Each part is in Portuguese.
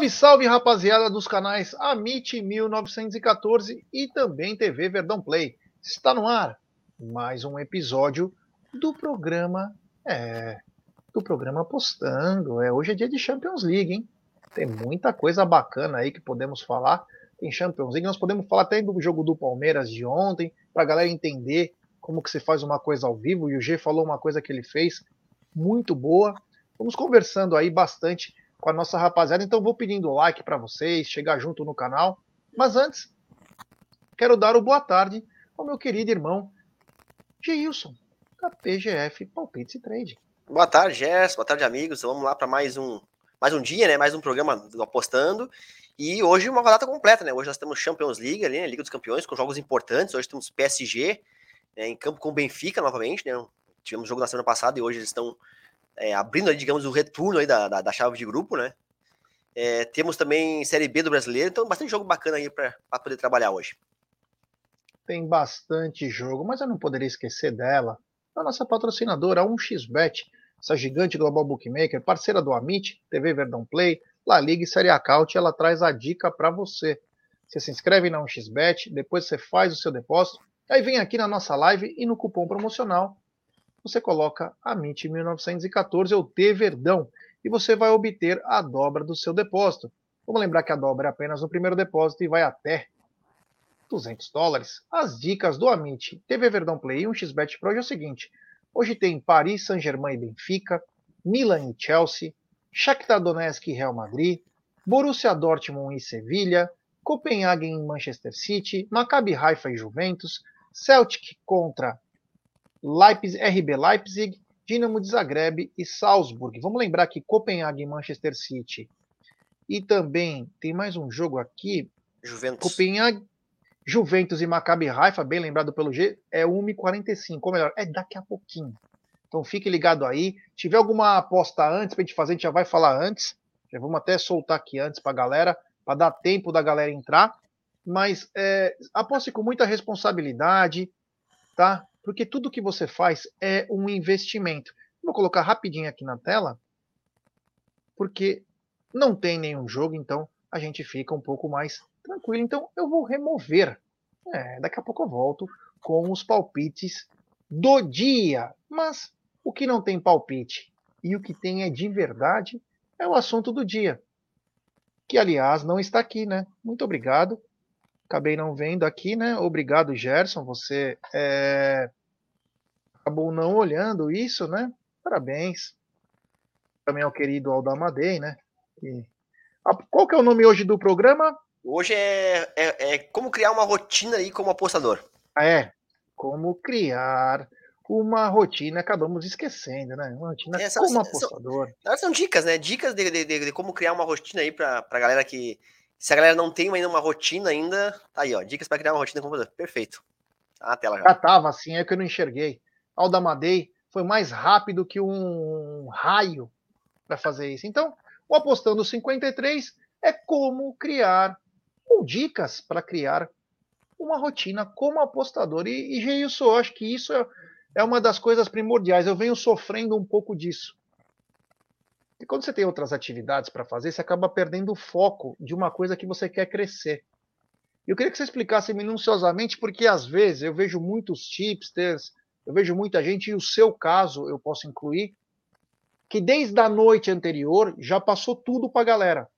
Salve, salve, rapaziada dos canais Amit 1914 e também TV Verdão Play. Está no ar mais um episódio do programa, é, do programa Apostando. É, hoje é dia de Champions League, hein? Tem muita coisa bacana aí que podemos falar. Tem Champions League, nós podemos falar até do jogo do Palmeiras de ontem, para a galera entender como que se faz uma coisa ao vivo. E o G falou uma coisa que ele fez muito boa. Vamos conversando aí bastante com a nossa rapaziada. Então vou pedindo like para vocês, chegar junto no canal. Mas antes, quero dar o boa tarde ao meu querido irmão Geilson, da PGF Palpites e Trade. Boa tarde, Gerson. Boa tarde, amigos. Vamos lá para mais um mais um dia, né? Mais um programa do Apostando. E hoje uma rodada completa, né? Hoje nós temos Champions League ali, né? Liga dos Campeões, com jogos importantes. Hoje temos PSG né? em campo com o Benfica novamente, né? Tivemos jogo na semana passada e hoje eles estão é, abrindo, digamos, o retorno aí da, da, da chave de grupo, né? É, temos também Série B do Brasileiro, então bastante jogo bacana aí para poder trabalhar hoje. Tem bastante jogo, mas eu não poderia esquecer dela, a nossa patrocinadora, a 1xBet, essa gigante global bookmaker, parceira do Amit, TV Verdão Play, La Liga e Série Acaute, ela traz a dica para você. Você se inscreve na 1xBet, depois você faz o seu depósito, aí vem aqui na nossa live e no cupom promocional você coloca a MIT 1914 ou T Verdão e você vai obter a dobra do seu depósito. Vamos lembrar que a dobra é apenas no primeiro depósito e vai até 200 dólares. As dicas do Amit TV Verdão Play e 1xBet Pro é o seguinte. Hoje tem Paris Saint-Germain e Benfica, Milan e Chelsea, Shakhtar Donetsk e Real Madrid, Borussia Dortmund e Sevilha, Copenhague e Manchester City, Maccabi Haifa e Juventus, Celtic contra Leipzig, RB Leipzig, Dinamo de Zagreb e Salzburg. Vamos lembrar que Copenhague e Manchester City. E também tem mais um jogo aqui. Juventus. Copenhague, Juventus e Maccabi Haifa, bem lembrado pelo G, é 1h45. Ou melhor, é daqui a pouquinho. Então fique ligado aí. Se tiver alguma aposta antes pra gente fazer, a gente já vai falar antes. Já vamos até soltar aqui antes pra galera, para dar tempo da galera entrar. Mas é, aposte com muita responsabilidade, tá? Porque tudo que você faz é um investimento. Vou colocar rapidinho aqui na tela, porque não tem nenhum jogo, então a gente fica um pouco mais tranquilo. Então eu vou remover. É, daqui a pouco eu volto com os palpites do dia. Mas o que não tem palpite e o que tem é de verdade é o assunto do dia. Que, aliás, não está aqui, né? Muito obrigado acabei não vendo aqui, né? Obrigado, Gerson. Você é, acabou não olhando isso, né? Parabéns. Também ao querido Aldamadei, né? E, qual que é o nome hoje do programa? Hoje é, é, é como criar uma rotina aí como apostador. Ah, é, como criar uma rotina, acabamos esquecendo, né? Uma rotina é, são, como apostador. São, são dicas, né? Dicas de, de, de, de como criar uma rotina aí para a galera que se a galera não tem ainda uma rotina ainda, tá aí, ó. Dicas para criar uma rotina com Perfeito. Tá na tela já. Já tava assim, é que eu não enxerguei. Aldamadei foi mais rápido que um raio para fazer isso. Então, o Apostando 53 é como criar, ou dicas para criar uma rotina como apostador. E, e eu acho que isso é, é uma das coisas primordiais. Eu venho sofrendo um pouco disso. E quando você tem outras atividades para fazer, você acaba perdendo o foco de uma coisa que você quer crescer. Eu queria que você explicasse minuciosamente, porque às vezes eu vejo muitos tipsters, eu vejo muita gente, e o seu caso eu posso incluir, que desde a noite anterior já passou tudo para a galera.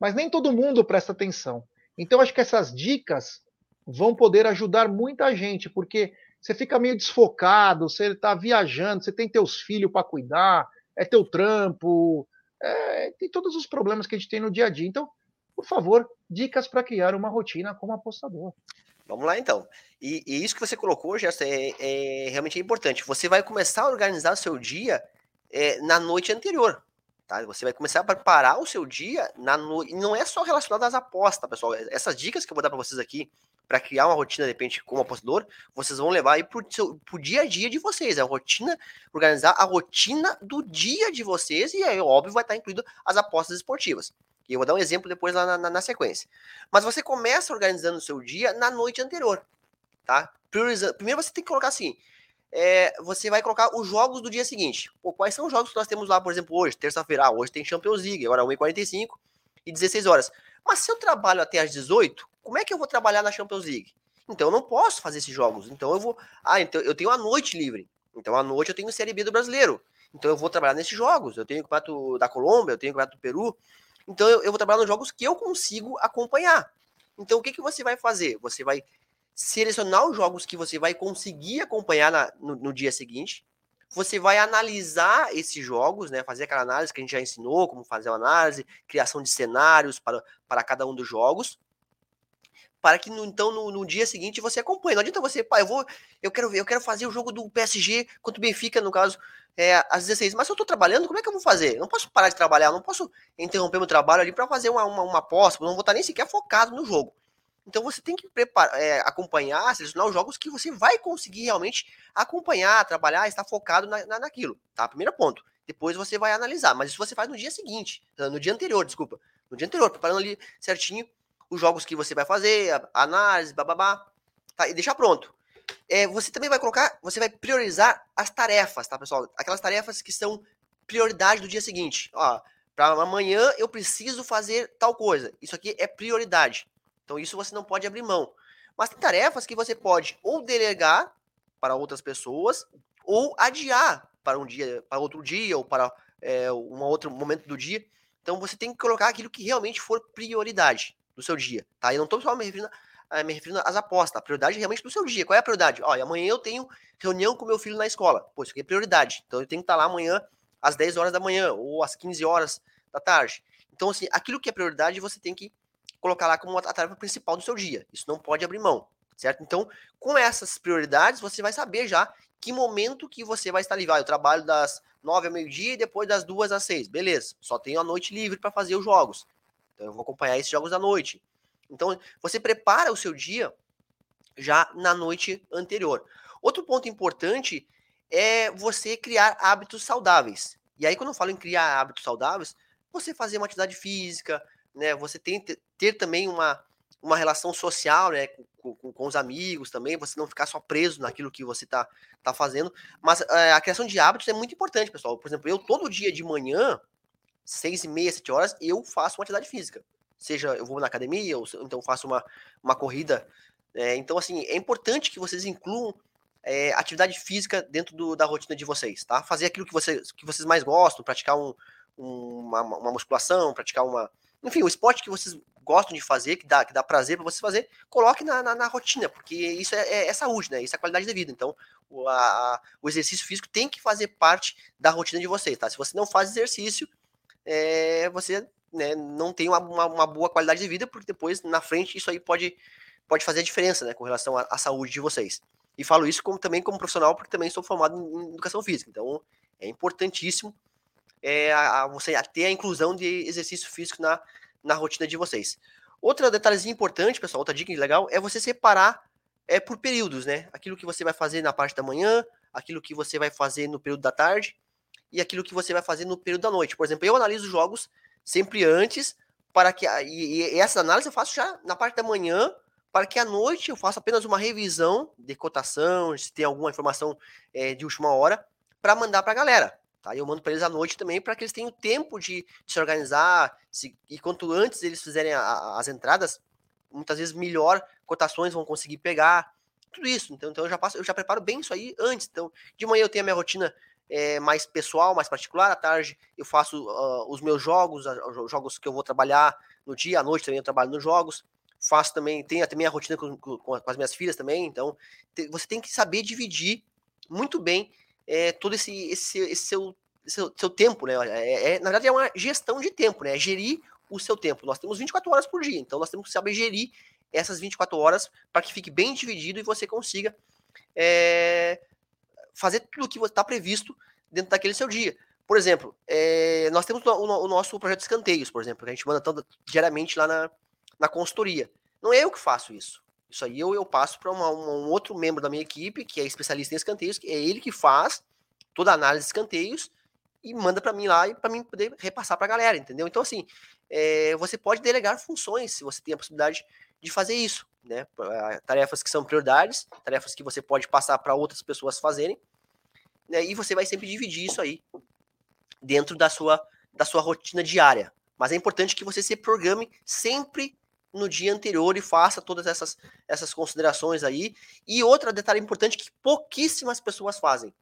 Mas nem todo mundo presta atenção. Então acho que essas dicas vão poder ajudar muita gente, porque você fica meio desfocado, você está viajando, você tem teus filhos para cuidar, é teu trampo, é, tem todos os problemas que a gente tem no dia a dia. Então, por favor, dicas para criar uma rotina como apostador. Vamos lá então. E, e isso que você colocou, Gerson, é, é, realmente importante. Você vai começar a organizar o seu dia é, na noite anterior. Tá? Você vai começar a preparar o seu dia na noite. Não é só relacionado às apostas, pessoal. Essas dicas que eu vou dar para vocês aqui para criar uma rotina, de repente, como apostador, vocês vão levar aí seu, pro dia a dia de vocês. É a rotina, organizar a rotina do dia de vocês, e aí, óbvio, vai estar incluído as apostas esportivas. E eu vou dar um exemplo depois lá na, na, na sequência. Mas você começa organizando o seu dia na noite anterior, tá? Prioriza... Primeiro você tem que colocar assim, é, você vai colocar os jogos do dia seguinte. Pô, quais são os jogos que nós temos lá, por exemplo, hoje, terça-feira? Ah, hoje tem Champions League, agora 1h45 e 16 horas. Mas se eu trabalho até às 18, como é que eu vou trabalhar na Champions League? Então eu não posso fazer esses jogos. Então eu vou. Ah, então eu tenho a noite livre. Então à noite eu tenho Série B do brasileiro. Então eu vou trabalhar nesses jogos. Eu tenho o campeonato da Colômbia, eu tenho o campeonato do Peru. Então eu, eu vou trabalhar nos jogos que eu consigo acompanhar. Então o que, que você vai fazer? Você vai selecionar os jogos que você vai conseguir acompanhar na, no, no, dia seguinte. Você vai analisar esses jogos, né? Fazer aquela análise que a gente já ensinou, como fazer uma análise, criação de cenários para, para cada um dos jogos. Para que no, então no, no, dia seguinte você acompanhe. Não adianta você, pá, eu vou, eu quero ver, eu quero fazer o jogo do PSG contra o Benfica, no caso, é, às 16. Mas se eu estou trabalhando, como é que eu vou fazer? Eu não posso parar de trabalhar, não posso interromper meu trabalho ali para fazer uma, uma, uma aposta, não vou estar nem sequer focado no jogo. Então você tem que preparar, é, acompanhar, selecionar os jogos que você vai conseguir realmente acompanhar, trabalhar, estar focado na, na, naquilo, tá? Primeiro ponto. Depois você vai analisar, mas isso você faz no dia seguinte, no dia anterior, desculpa. No dia anterior, preparando ali certinho os jogos que você vai fazer, a análise, bababá, tá? E deixar pronto. É, você também vai colocar, você vai priorizar as tarefas, tá, pessoal? Aquelas tarefas que são prioridade do dia seguinte. Ó, para amanhã eu preciso fazer tal coisa. Isso aqui é prioridade. Então isso você não pode abrir mão. Mas tem tarefas que você pode ou delegar para outras pessoas ou adiar para um dia, para outro dia ou para é, um outro momento do dia. Então você tem que colocar aquilo que realmente for prioridade do seu dia, tá? Eu não estou só me referindo, eh, me referindo às apostas, a prioridade realmente do seu dia. Qual é a prioridade? Olha, amanhã eu tenho reunião com meu filho na escola. Pô, isso aqui é prioridade. Então eu tenho que estar lá amanhã às 10 horas da manhã ou às 15 horas da tarde. Então, assim, aquilo que é prioridade você tem que colocar lá como a tarefa principal do seu dia. Isso não pode abrir mão, certo? Então, com essas prioridades, você vai saber já que momento que você vai estar livre. Ah, eu trabalho das nove ao meio-dia e depois das duas às seis. Beleza, só tenho a noite livre para fazer os jogos. Então, eu vou acompanhar esses jogos da noite. Então, você prepara o seu dia já na noite anterior. Outro ponto importante é você criar hábitos saudáveis. E aí, quando eu falo em criar hábitos saudáveis, você fazer uma atividade física, né? Você tem ter, também uma, uma relação social, né? Com, com, com, os amigos também, você não ficar só preso naquilo que você tá, tá fazendo. Mas é, a criação de hábitos é muito importante, pessoal. Por exemplo, eu todo dia de manhã, seis e meia, sete horas, eu faço uma atividade física. Seja eu vou na academia, ou então faço uma, uma corrida. É, então, assim, é importante que vocês incluam é, atividade física dentro do, da rotina de vocês, tá? Fazer aquilo que vocês, que vocês mais gostam, praticar um, um, uma, uma musculação, praticar uma, enfim, o esporte que vocês gostam de fazer, que dá, que dá prazer para vocês fazer, coloque na, na, na, rotina, porque isso é, é, é, saúde, né? Isso é qualidade de vida. Então, o, a, o exercício físico tem que fazer parte da rotina de vocês, tá? Se você não faz exercício, é, você né, não tem uma, uma, uma, boa qualidade de vida, porque depois, na frente, isso aí pode, pode fazer a diferença, né? Com relação à, à saúde de vocês. E falo isso como, também como profissional, porque também sou formado em educação física. Então, é importantíssimo é, a, a você ter a inclusão de exercício físico na, na rotina de vocês. Outro detalhezinho importante, pessoal, outra dica legal, é você separar é, por períodos, né? Aquilo que você vai fazer na parte da manhã, aquilo que você vai fazer no período da tarde e aquilo que você vai fazer no período da noite. Por exemplo, eu analiso jogos sempre antes para que e, e essa análise eu faço já na parte da manhã para que à noite eu faça apenas uma revisão de cotação, se tem alguma informação é, de última hora, para mandar para a galera. Tá? Eu mando para eles à noite também para que eles tenham tempo de, de se organizar. Se, e quanto antes eles fizerem a, a, as entradas, muitas vezes melhor cotações vão conseguir pegar. Tudo isso. Então, então eu já passo, eu já preparo bem isso aí antes. Então, de manhã eu tenho a minha rotina é, mais pessoal, mais particular. À tarde eu faço uh, os meus jogos, os jogos que eu vou trabalhar no dia, à noite também eu trabalho nos jogos. Faço também, tenho também a rotina com, com, com as minhas filhas também. Então, te, você tem que saber dividir muito bem é, todo esse, esse, esse seu, seu, seu, tempo, né? É, é, na verdade, é uma gestão de tempo, né? É gerir o seu tempo. Nós temos 24 horas por dia, então nós temos que saber gerir essas 24 horas para que fique bem dividido e você consiga é, fazer tudo o que está previsto dentro daquele seu dia. Por exemplo, é, nós temos o, o, nosso projeto de escanteios, por exemplo, que a gente manda todo, diariamente lá na, na consultoria. Não é eu que faço isso. Isso aí eu, eu passo para um outro membro da minha equipe, que é especialista em escanteios, que é ele que faz toda a análise de escanteios e manda para mim lá e para mim poder repassar para a galera, entendeu? Então, assim, é, você pode delegar funções se você tem a possibilidade de fazer isso, né? Tarefas que são prioridades, tarefas que você pode passar para outras pessoas fazerem, né? E você vai sempre dividir isso aí dentro da sua, da sua rotina diária. Mas é importante que você se programe sempre no dia anterior e faça todas essas, essas considerações aí. E outro detalhe importante que pouquíssimas pessoas fazem.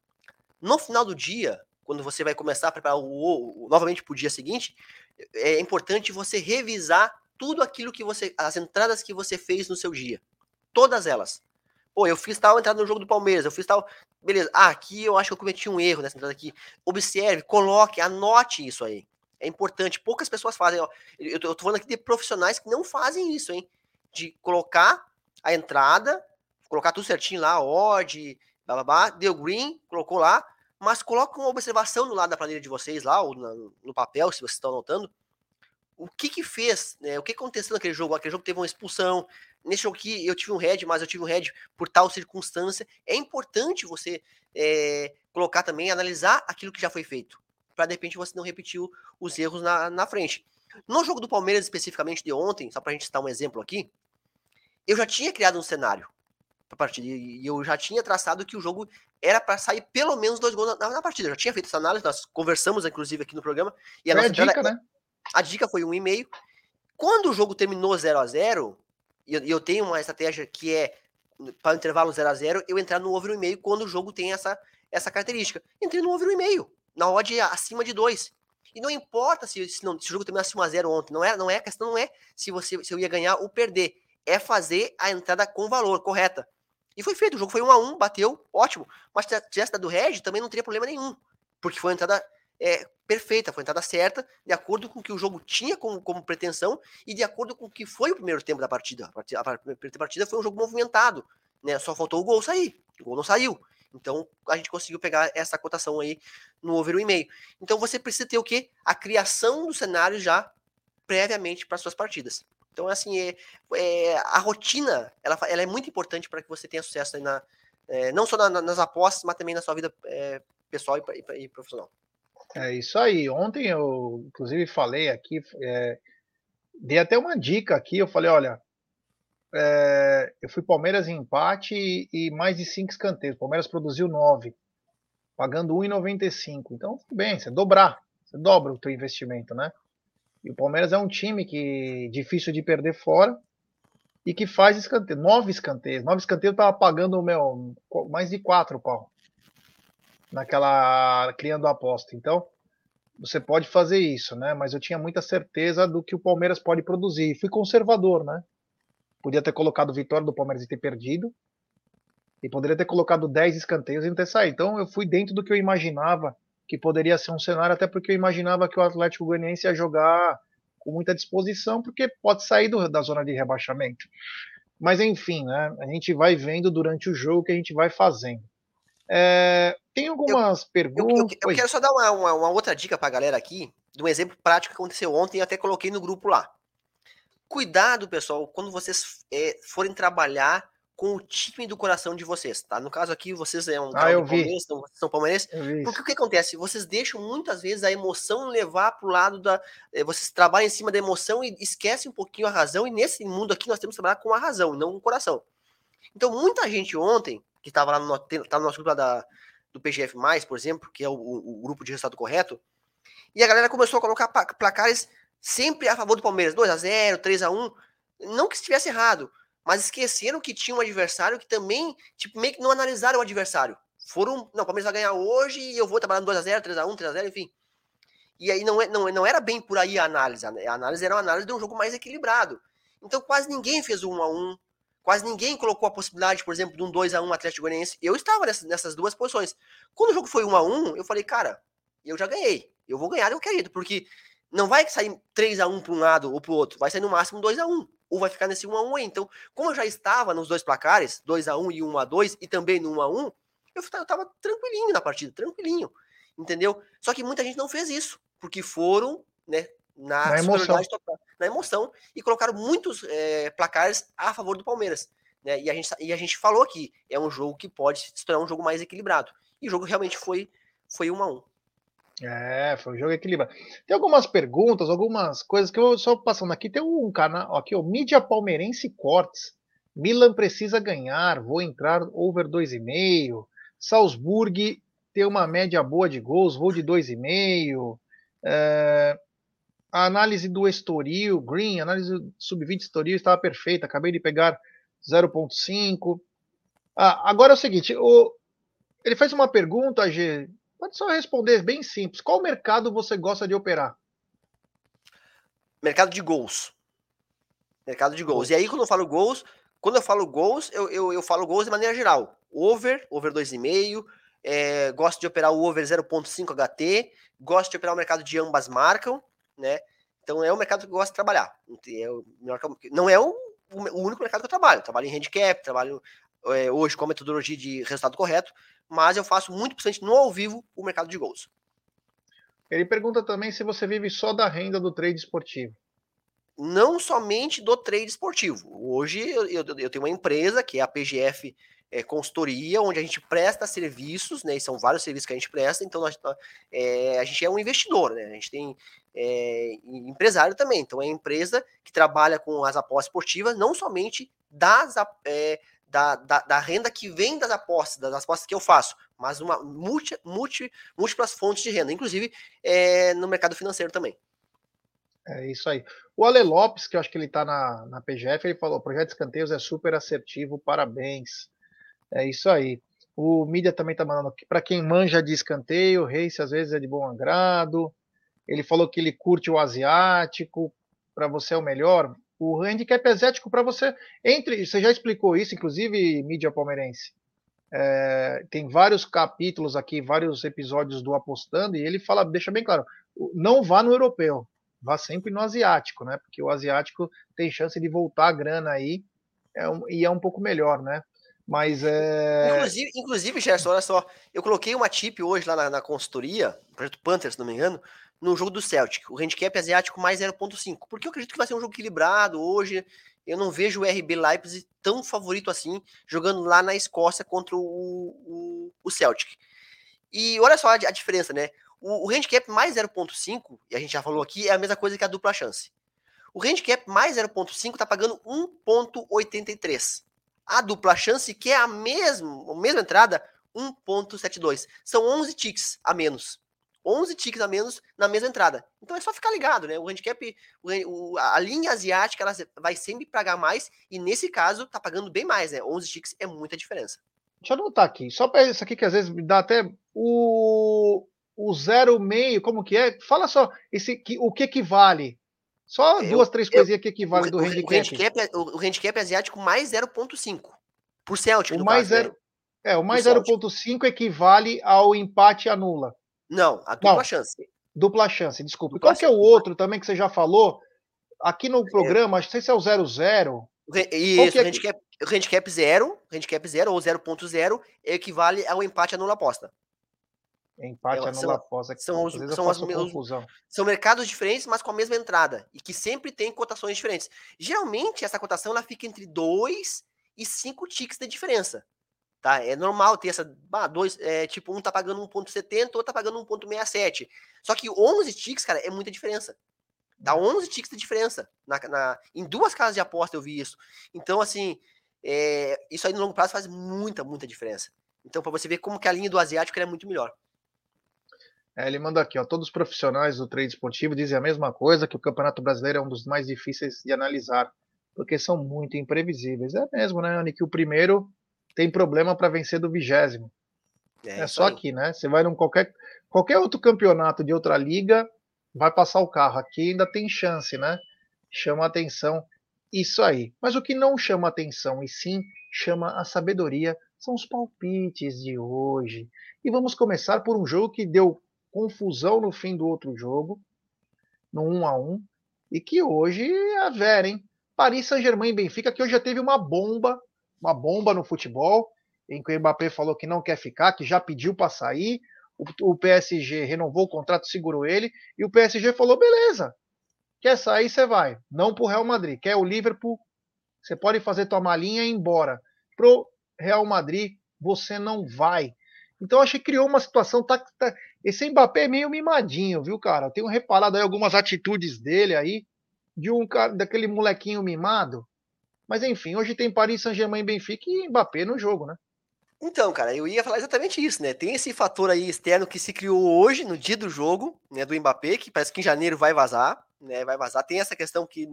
No final do dia, quando você vai começar a preparar o, o novamente para o dia seguinte, é importante você revisar tudo aquilo que você, as entradas que você fez no seu dia, todas elas. Pô, eu fiz tal entrada no jogo do Palmeiras, eu fiz tal, beleza. Ah, aqui eu acho que eu cometi um erro nessa entrada aqui. Observe, coloque, anote isso aí. É importante. Poucas pessoas fazem. Ó. Eu, tô, eu tô falando aqui de profissionais que não fazem isso, hein? De colocar a entrada, colocar tudo certinho lá, odd, blá, blá, blá, deu green, colocou lá, mas coloca uma observação no lado da planilha de vocês lá, ou no, no papel, se vocês estão anotando, o que que fez, né? O que aconteceu naquele jogo? Aquele jogo teve uma expulsão. Nesse jogo aqui eu tive um head, mas eu tive um head por tal circunstância. É importante você é, colocar também, analisar aquilo que já foi feito, para de repente você não repetir os erros na, na frente. No jogo do Palmeiras, especificamente de ontem, só para a gente citar um exemplo aqui, eu já tinha criado um cenário para partida e eu já tinha traçado que o jogo era para sair pelo menos dois gols na, na, partida. Eu já tinha feito essa análise, nós conversamos inclusive aqui no programa e a Foi nossa a dica, né? A dica foi um e-mail. Quando o jogo terminou 0 a 0 e eu, tenho uma estratégia que é para o intervalo 0 a 0 eu entrar no over 1,5 quando o jogo tem essa, essa característica. Entrei no over 1,5, na odd acima de 2. E não importa se, se, não, se o jogo terminasse 1 a 0 ontem, não é, não é a questão não é se você se eu ia ganhar ou perder, é fazer a entrada com valor correta. E foi feito, o jogo foi 1 a 1, bateu, ótimo. Mas se tivesse dado Red, também não teria problema nenhum, porque foi a entrada é, perfeita, foi a entrada certa, de acordo com o que o jogo tinha como, como pretensão e de acordo com o que foi o primeiro tempo da partida. A primeira partida foi um jogo movimentado, né? Só faltou o gol sair, o gol não saiu. Então a gente conseguiu pegar essa cotação aí no over 1,5. Então você precisa ter o quê? A criação do cenário já previamente para suas partidas. Então, assim, é, é, a rotina ela, ela é muito importante para que você tenha sucesso na, é, não só na, nas apostas, mas também na sua vida é, pessoal e, e, e profissional. É isso aí. Ontem eu, inclusive, falei aqui, é, dei até uma dica aqui. Eu falei: olha, é, eu fui Palmeiras em empate e, e mais de cinco escanteios. Palmeiras produziu nove, pagando 1,95. Então, tudo bem, você dobrar, você dobra o teu investimento, né? E o Palmeiras é um time que difícil de perder fora e que faz escanteio, nove escanteios. Nove escanteios eu tava pagando meu, mais de quatro pau naquela criando aposta. Então, você pode fazer isso, né? Mas eu tinha muita certeza do que o Palmeiras pode produzir. Fui conservador, né? Podia ter colocado vitória do Palmeiras e ter perdido. E poderia ter colocado 10 escanteios e não ter saído. Então eu fui dentro do que eu imaginava que poderia ser um cenário, até porque eu imaginava que o Atlético Goianiense ia jogar com muita disposição, porque pode sair do, da zona de rebaixamento. Mas enfim, né? A gente vai vendo durante o jogo que a gente vai fazendo. É, tem algumas eu, perguntas. Eu, eu, eu, quero só dar uma, uma, uma outra dica para a galera aqui, de um exemplo prático que aconteceu ontem e até coloquei no grupo lá. Cuidado, pessoal, quando vocês é, forem trabalhar com o time do coração de vocês, tá? No caso aqui, vocês é um ah, eu vi. São, são palmeirenses. Porque o que acontece? Vocês deixam muitas vezes a emoção levar para o lado da. É, vocês trabalham em cima da emoção e esquecem um pouquinho a razão, e nesse mundo aqui nós temos que trabalhar com a razão, não com o coração. Então, muita gente ontem que estava lá no, tá no nosso grupo da, do PGF, por exemplo, que é o, o, grupo de resultado correto, e a galera começou a colocar placares sempre a favor do Palmeiras, 2 a 0 3 a 1 Não que estivesse errado, mas esqueceram que tinha um adversário que também, tipo, meio que não analisaram o adversário. Foram, não, o Palmeiras vai ganhar hoje e eu vou trabalhar no 2 a 0 3 a 1 3 a 0 enfim. E aí não, é, não, não era bem por aí a análise. A análise era uma análise de um jogo mais equilibrado. Então quase ninguém fez o 1 a 1 Quase ninguém colocou a possibilidade, por exemplo, de um 2 a 1 Atlético Goianiense. Eu estava nessas, nessas duas posições. Quando o jogo foi 1 a 1 eu falei, cara, eu já ganhei. Eu vou ganhar eu quero, porque não vai sair 3 a 1 para um lado ou para o outro, vai sair no máximo 2 a 1 ou vai ficar nesse 1 a 1 aí. Então, como eu já estava nos dois placares, 2 a 1 e 1 a 2 e também no 1 a 1, eu estava tranquilinho na partida, tranquilinho. Entendeu? Só que muita gente não fez isso, porque foram, né, na, na emoção. Na emoção e colocaram muitos é, placares a favor do Palmeiras. Né? E, a gente, e a gente falou aqui, é um jogo que pode se tornar um jogo mais equilibrado. E o jogo realmente foi, foi um a um. É, foi um jogo equilibrado. Tem algumas perguntas, algumas coisas que eu só passando aqui. Tem um canal aqui, o Mídia Palmeirense Cortes. Milan precisa ganhar, vou entrar over 2,5. Salzburg tem uma média boa de gols, vou de 2,5. É, a análise do Estoril, Green, a análise do sub-20 Estoril estava perfeita, acabei de pegar 0,5. Ah, agora é o seguinte, o, ele fez uma pergunta, G, pode só responder bem simples. Qual mercado você gosta de operar? Mercado de gols. Mercado de gols. E aí, quando eu falo gols, quando eu falo gols, eu, eu, eu falo gols de maneira geral. Over, over 2,5. É, gosto de operar o over 0,5 HT. Gosto de operar o mercado de ambas marcam, né? Então é o mercado que eu gosto de trabalhar. É não é o, o único mercado que eu trabalho. Eu trabalho em handicap, trabalho é, hoje com a metodologia de resultado correto, mas eu faço muito presente no ao vivo o mercado de gols. Ele pergunta também se você vive só da renda do trade esportivo não somente do trade esportivo. Hoje eu, eu, eu tenho uma empresa que é a PGF é, Consultoria, onde a gente presta serviços, né? E são vários serviços que a gente presta, então nós, é, a gente é um investidor, né? A gente tem é, empresário também, então é empresa que trabalha com as apostas esportivas, não somente das, é, da, da, da, renda que vem das apostas, das apostas que eu faço, mas uma multi, multi, múltiplas fontes de renda, inclusive é, no mercado financeiro também. É isso aí. O Ale Lopes, que eu acho que ele está na, na PGF, ele falou: projeto de escanteios é super assertivo, parabéns. É isso aí. O Mídia também está mandando aqui. Para quem manja de escanteio, Race às vezes é de bom agrado. Ele falou que ele curte o asiático, para você é o melhor. O handicap asiático para você. Entre, você já explicou isso, inclusive, mídia palmeirense. É, tem vários capítulos aqui, vários episódios do Apostando, e ele fala, deixa bem claro, não vá no europeu vá sempre no asiático, né? Porque o asiático tem chance de voltar a grana aí é um, e é um pouco melhor, né? Mas é. Inclusive, inclusive, Gerson, olha só, eu coloquei uma tip hoje lá na, na consultoria, projeto Panther, se não me engano, no jogo do Celtic, o handicap asiático mais 0.5. Porque eu acredito que vai ser um jogo equilibrado hoje. Eu não vejo o RB Leipzig tão favorito assim, jogando lá na Escócia contra o, o, o Celtic. E olha só a, a diferença, né? O, o handicap mais 0.5, e a gente já falou aqui, é a mesma coisa que a dupla chance. O handicap mais 0.5 está pagando 1.83. A dupla chance, que é a mesma, a mesma entrada, 1.72. São 11 ticks a menos. 11 ticks a menos na mesma entrada. Então é só ficar ligado, né? O handicap, o, a linha asiática, ela vai sempre pagar mais, e nesse caso tá pagando bem mais, né? 11 ticks é muita diferença. Deixa eu anotar aqui, só para isso aqui que às vezes me dá até o o zero meio, como que é? Fala só esse, que, o que equivale. Só eu, duas, três coisinhas que equivale do handicap. O handicap, é, o handicap asiático mais 0.5. Por Celtic, o mais caso, zero, né? É, o mais 0.5 equivale ao empate anula. Não, a dupla Não, chance. Dupla chance, desculpa. Dupla Qual chance. que é o outro também que você já falou? Aqui no é. programa, é. acho que se é o 00. Isso, é? handicap, handicap 0, handicap 0 ou 0.0 equivale ao empate anula aposta. Empate é, anula aposta. São, os, são, as, confusão. são mercados diferentes, mas com a mesma entrada. E que sempre tem cotações diferentes. Geralmente, essa cotação ela fica entre 2 e 5 ticks de diferença. Tá? É normal ter essa. Ah, dois, é, tipo, um tá pagando 1,70, outro tá pagando 1,67. Só que 11 ticks, cara, é muita diferença. Dá 11 hum. ticks de diferença. Na, na, em duas casas de aposta eu vi isso. Então, assim, é, isso aí no longo prazo faz muita, muita diferença. Então, para você ver como que a linha do asiático é muito melhor. É, ele manda aqui, ó, todos os profissionais do trade esportivo dizem a mesma coisa, que o Campeonato Brasileiro é um dos mais difíceis de analisar, porque são muito imprevisíveis. É mesmo, né, Anny, que o primeiro tem problema para vencer do vigésimo. É, é só aí. aqui, né? Você vai num qualquer, qualquer outro campeonato de outra liga, vai passar o carro. Aqui ainda tem chance, né? Chama atenção isso aí. Mas o que não chama atenção e sim chama a sabedoria são os palpites de hoje. E vamos começar por um jogo que deu confusão no fim do outro jogo, no 1 a 1 e que hoje é Vera, hein? Paris Saint-Germain e Benfica, que hoje já teve uma bomba, uma bomba no futebol, em que o Mbappé falou que não quer ficar, que já pediu para sair, o, o PSG renovou o contrato, segurou ele, e o PSG falou: beleza, quer sair, você vai. Não pro Real Madrid, quer o Liverpool, você pode fazer tua malinha e ir embora. Pro Real Madrid, você não vai. Então acho que criou uma situação. Tá, tá, esse Mbappé é meio mimadinho, viu, cara? Eu tenho reparado aí algumas atitudes dele aí, de um cara, daquele molequinho mimado. Mas enfim, hoje tem Paris Saint-Germain, Benfica e Mbappé no jogo, né? Então, cara, eu ia falar exatamente isso, né? Tem esse fator aí externo que se criou hoje, no dia do jogo, né, do Mbappé, que parece que em janeiro vai vazar, né? Vai vazar. Tem essa questão que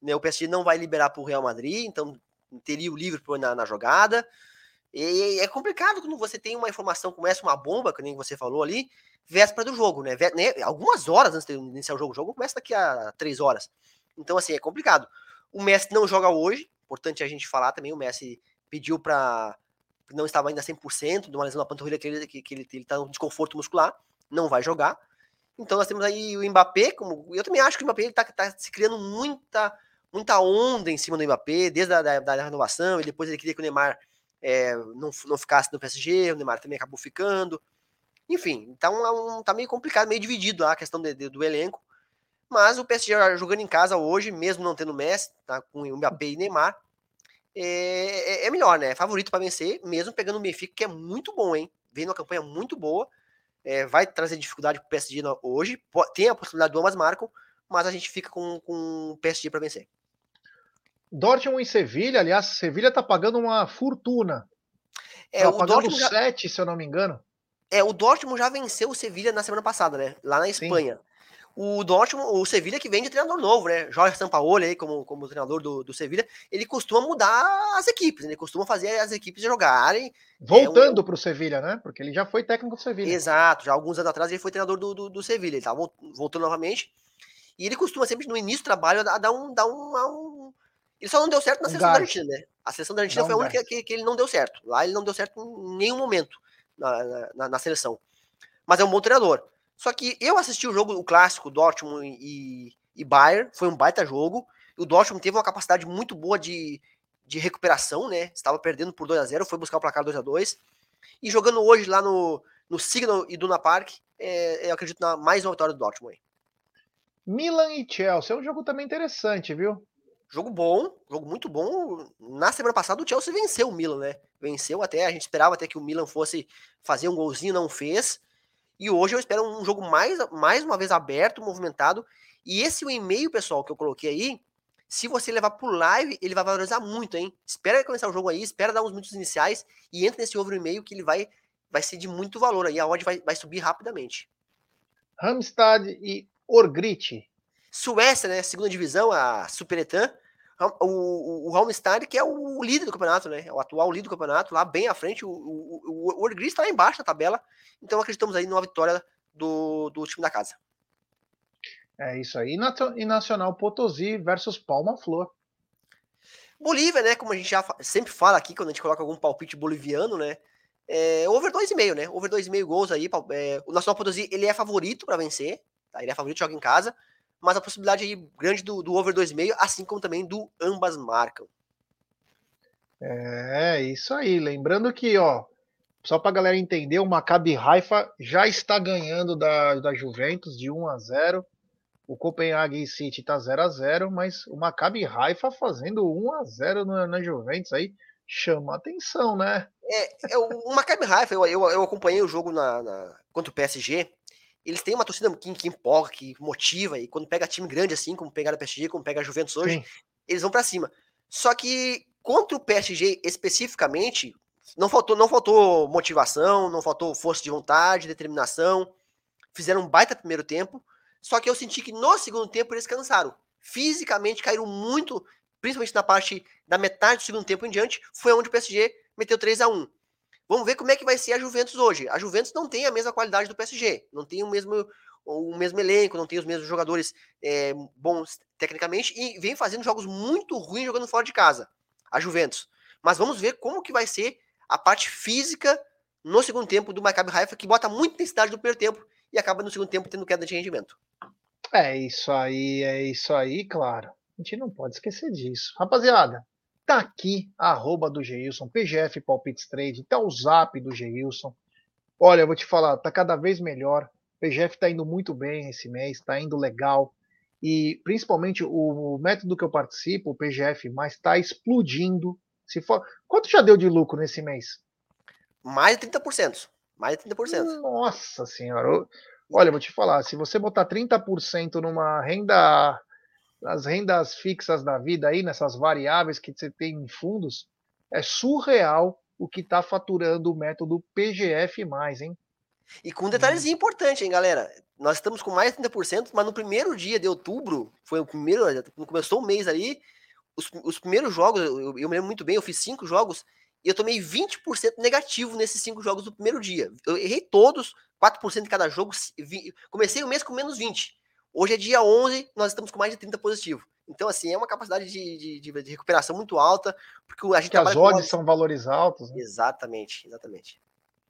né, o PSG não vai liberar para o Real Madrid, então teria o Liverpool na, na jogada. E é complicado quando você tem uma informação, começa uma bomba, que nem você falou ali, véspera do jogo, né? né? Algumas horas antes de iniciar o jogo. O jogo começa daqui a três horas. Então, assim, é complicado. O Messi não joga hoje, importante a gente falar também, o Messi pediu para não estava ainda 100%, de uma lesão na panturrilha que ele, que, que ele, ele tá no desconforto muscular, não vai jogar. Então nós temos aí o Mbappé, como eu também acho que o Mbappé está tá se criando muita muita onda em cima do Mbappé, desde a da, da renovação, e depois ele queria que o Neymar é, não, não ficasse no PSG, o Neymar também acabou ficando. Enfim, então é um, tá meio complicado, meio dividido a questão de, de, do elenco. Mas o PSG jogando em casa hoje, mesmo não tendo Messi, tá, com o Mbappé e Neymar, é, é, é melhor, né? É favorito para vencer, mesmo pegando o Benfica, que é muito bom, hein? Vem uma campanha muito boa, é, vai trazer dificuldade para o PSG hoje, tem a possibilidade do ambas marcam, mas a gente fica com, com o PSG para vencer. Dortmund e Sevilha, aliás, Sevilha tá pagando uma fortuna. É, tá o pagando Dortmund 7, já... se eu não me engano. É, o Dortmund já venceu o Sevilha na semana passada, né? Lá na Espanha. Sim o Dortmund, o Sevilha que vem de treinador novo, né? Jorge Sampaoli aí como, como treinador do, do Sevilha, ele costuma mudar as equipes, né? ele costuma fazer as equipes jogarem. Voltando é, um... para o Sevilha, né? Porque ele já foi técnico do Sevilha. Exato, já alguns anos atrás ele foi treinador do, do, do Sevilha, ele tá voltando novamente. E ele costuma sempre no início do trabalho dar um, dar um, um... Ele só não deu certo na um seleção da Argentina, né? A seleção da Argentina não foi a única que, que, ele não deu certo. Lá ele não deu certo em nenhum momento na, na, na seleção. Mas é um bom treinador. Só que eu assisti o jogo, o clássico, Dortmund e, e Bayern, foi um baita jogo. O Dortmund teve uma capacidade muito boa de, de recuperação, né? Estava perdendo por 2 a 0 foi buscar o placar 2 a 2 E jogando hoje lá no, no Signal e Duna Park, é, eu acredito na mais uma vitória do Dortmund. Milan e Chelsea é um jogo também interessante, viu? Jogo bom, jogo muito bom. Na semana passada o Chelsea venceu o Milan, né? Venceu até, a gente esperava até que o Milan fosse fazer um golzinho, não fez. E hoje eu espero um jogo mais, mais uma vez aberto, movimentado. E esse o e-mail, pessoal, que eu coloquei aí, se você levar pro live, ele vai valorizar muito, hein? Espera começar o jogo aí, espera dar uns minutos iniciais e entra nesse over e-mail que ele vai, vai ser de muito valor aí. A odd vai, vai subir rapidamente. Ramstad e Orgrit. Suécia, né? Segunda divisão, a Superetan. O, o, o que é o líder do campeonato, né? É o atual líder do campeonato, lá bem à frente. O, o, o Orgris está lá embaixo da tabela. Então acreditamos aí numa vitória do, do time da casa. É isso aí. E Nacional Potosí versus Palma Flor. Bolívia, né? Como a gente já sempre fala aqui, quando a gente coloca algum palpite boliviano, né? É, over 2,5, né? Over 2,5 gols aí. É, o Nacional Potosí, ele é favorito para vencer. Tá? Ele é favorito, joga em casa mas a possibilidade aí grande do, do over 2,5, assim como também do ambas marcam. É, isso aí. Lembrando que, ó, só para a galera entender, o Maccabi Haifa já está ganhando da, da Juventus de 1 a 0. O Copenhagen City está 0 a 0, mas o Maccabi Haifa fazendo 1 a 0 na, na Juventus aí chama atenção, né? É, é o, Maccabi Haifa, eu, eu, eu, acompanhei o jogo na, na, contra o PSG eles têm uma torcida que, que empolga, que motiva, e quando pega time grande assim, como pegaram o PSG, como pega a Juventus hoje, Sim. eles vão para cima. Só que contra o PSG especificamente, não faltou, não faltou motivação, não faltou força de vontade, determinação. Fizeram um baita primeiro tempo. Só que eu senti que no segundo tempo eles cansaram. Fisicamente caíram muito, principalmente na parte da metade do segundo tempo em diante. Foi onde o PSG meteu 3 a 1 Vamos ver como é que vai ser a Juventus hoje. A Juventus não tem a mesma qualidade do PSG, não tem o mesmo, o mesmo elenco, não tem os mesmos jogadores é, bons tecnicamente e vem fazendo jogos muito ruins jogando fora de casa. A Juventus. Mas vamos ver como que vai ser a parte física no segundo tempo do Maccabi Haifa, que bota muita intensidade no primeiro tempo e acaba no segundo tempo tendo queda de rendimento. É isso aí, é isso aí, claro. A gente não pode esquecer disso. Rapaziada, Tá aqui arroba do Geilson, PGF Palpites Trade, tá o zap do Geilson. Olha, eu vou te falar, tá cada vez melhor. O PGF tá indo muito bem esse mês, tá indo legal. E principalmente o método que eu participo, o PGF, mas tá explodindo. Se for... Quanto já deu de lucro nesse mês? Mais de 30%. Mais de 30%. Nossa senhora. Olha, eu vou te falar, se você botar 30% numa renda as rendas fixas da vida aí, nessas variáveis que você tem em fundos, é surreal o que está faturando o método PGF+, hein? E com um detalhezinho hum. importante, hein, galera? Nós estamos com mais de 30%, mas no primeiro dia de outubro, foi o primeiro, começou o mês ali, os, os primeiros jogos, eu, eu, me lembro muito bem, eu fiz cinco jogos e eu tomei 20% negativo nesses cinco jogos do primeiro dia. Eu errei todos, 4% em cada jogo. Vi, comecei o mês com menos 20. Hoje é dia 11, nós estamos com mais de 30 positivo. Então, assim, é uma capacidade de, de, de recuperação muito alta, porque a gente que as odds são valores altos. Né? Exatamente, exatamente.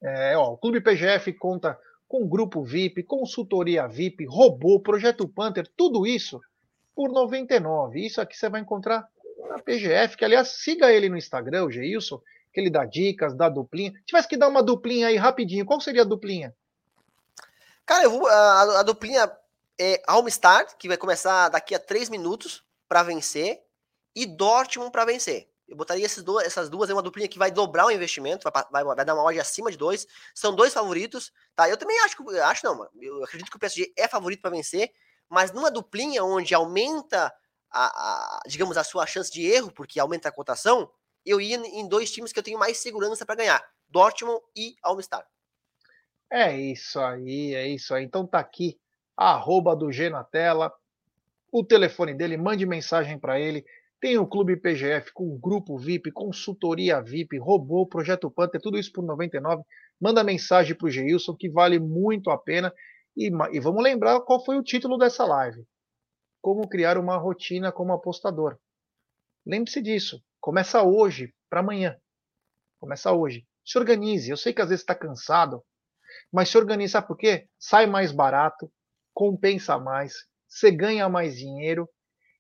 É, ó, o Clube PGF conta com grupo VIP, consultoria VIP, robô, projeto Panther, tudo isso por 99. Isso aqui você vai encontrar na PGF, que aliás, siga ele no Instagram, o Geilson, que ele dá dicas, dá duplinha. Tivesse que dar uma duplinha aí rapidinho, qual seria a duplinha? Cara, eu vou, a, a duplinha é Almstar, que vai começar daqui a três minutos para vencer, e Dortmund para vencer. Eu botaria dois, essas duas, é uma duplinha que vai dobrar o investimento, vai, vai, vai dar uma odd acima de dois. São dois favoritos, tá? Eu também acho acho não, eu acredito que o PSG é favorito para vencer, mas numa duplinha onde aumenta a, a, digamos, a sua chance de erro, porque aumenta a cotação, eu ia em dois times que eu tenho mais segurança para ganhar: Dortmund e Almstar. É isso aí, é isso aí. Então tá aqui, arroba do G na tela, o telefone dele, mande mensagem para ele. Tem o Clube PGF com grupo VIP, consultoria VIP, robô, projeto Panther, tudo isso por 99. Manda mensagem para o Geilson, que vale muito a pena. E, e vamos lembrar qual foi o título dessa live: Como criar uma rotina como apostador. Lembre-se disso. Começa hoje para amanhã. Começa hoje. Se organize. Eu sei que às vezes está cansado, mas se organize. Sabe por quê? Sai mais barato, compensa mais, você ganha mais dinheiro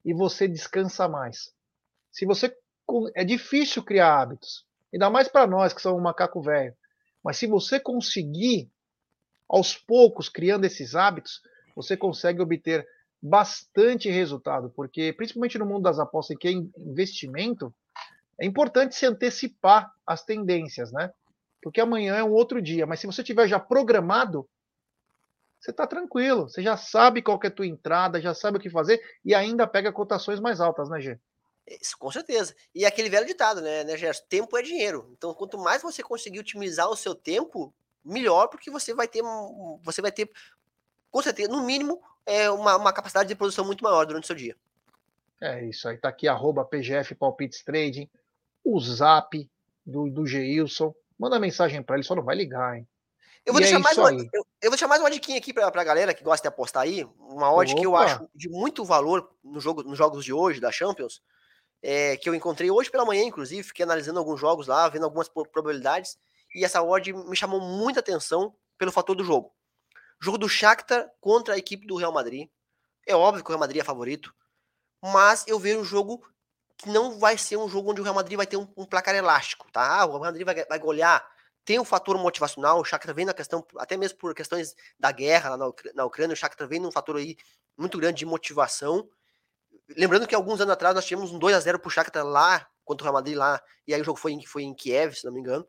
e você descansa mais. Se você é difícil criar hábitos, ainda mais para nós que somos um macaco velho. Mas se você conseguir aos poucos criando esses hábitos, você consegue obter bastante resultado, porque principalmente no mundo das apostas, que é investimento, é importante se antecipar as tendências, né? Porque amanhã é um outro dia, mas se você tiver já programado, você está tranquilo, você já sabe qual é a tua entrada, já sabe o que fazer e ainda pega cotações mais altas, né, Gê? Isso, com certeza. E aquele velho ditado, né, né, Gerson? Tempo é dinheiro. Então, quanto mais você conseguir otimizar o seu tempo, melhor, porque você vai ter, você vai ter, com certeza, no mínimo, é, uma, uma capacidade de produção muito maior durante o seu dia. É isso aí, tá aqui, arroba PGF Palpites Trading, o zap do, do Geilson. Manda mensagem para ele, só não vai ligar, hein? Eu vou, deixar é mais uma, eu, eu, vou deixar mais uma diquinha aqui pra, pra galera que gosta de apostar aí. Uma odd Opa. que eu acho de muito valor no jogo, nos jogos de hoje da Champions. É, que eu encontrei hoje pela manhã, inclusive, fiquei analisando alguns jogos lá, vendo algumas probabilidades. E essa odd me chamou muita atenção pelo fator do jogo. Jogo do Shakhtar contra a equipe do Real Madrid. É óbvio que o Real Madrid é favorito. Mas eu vejo um jogo que não vai ser um jogo onde o Real Madrid vai ter um, um placar elástico, tá? Ah, o Real Madrid vai, vai golear tem um fator motivacional, o Shakhtar vem na questão, até mesmo por questões da guerra lá na, na Ucrânia, o Shakhtar vem num fator aí muito grande de motivação. Lembrando que alguns anos atrás nós tivemos um 2 a 0 pro Shakhtar lá, contra o Real Madrid lá, e aí o jogo foi em, foi em Kiev, se não me engano.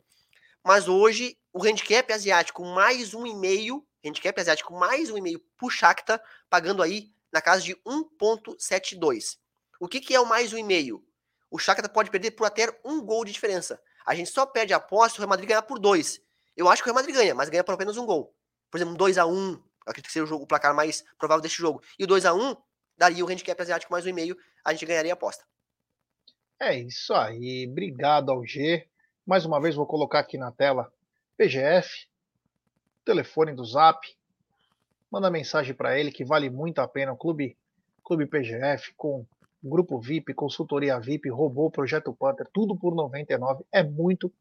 Mas hoje, o handicap asiático mais um e meio, handicap asiático mais um e meio pro Shakhtar, pagando aí na casa de 1.72. O que, que é o mais um e meio? O Shakhtar pode perder por até um gol de diferença. A gente só perde a aposta se o Real Madrid ganhar por dois. Eu acho que o Real Madrid ganha, mas ganha por apenas um gol. Por exemplo, 2 a 1 um, acredito que seja o, jogo, o placar mais provável deste jogo. E o 2 a 1 um, daria o handicap asiático mais um e meio, a gente ganharia a aposta. É isso aí. Obrigado ao G. Mais uma vez vou colocar aqui na tela PGF, telefone do Zap. Manda mensagem para ele que vale muito a pena o clube, clube PGF com grupo VIP, consultoria VIP, robô, projeto Panther, tudo por 99. É muito,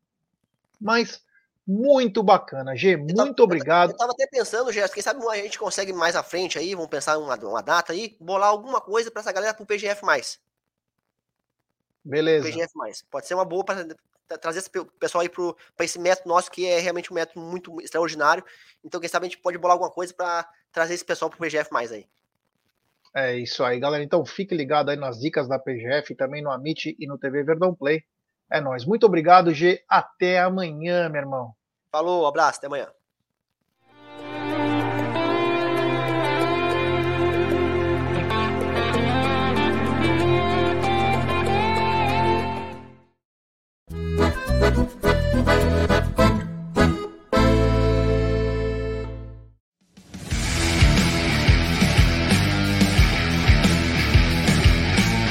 mas muito bacana. G, muito tava, obrigado. Eu tava até pensando, Gerson, quem sabe a gente consegue mais à frente aí, vamos pensar uma, uma data aí, bolar alguma coisa para essa galera pro PGF+. Beleza. PGF+. Pode ser uma boa para trazer esse pessoal aí para esse método nosso, que é realmente um método muito extraordinário. Então, quem sabe a gente pode bolar alguma coisa para trazer esse pessoal pro PGF+, aí. É isso aí, galera. Então fique ligado aí nas dicas da PGF, também no Amit e no TV Verdão Play. É nóis. Muito obrigado, G. Até amanhã, meu irmão. Falou, abraço, até amanhã.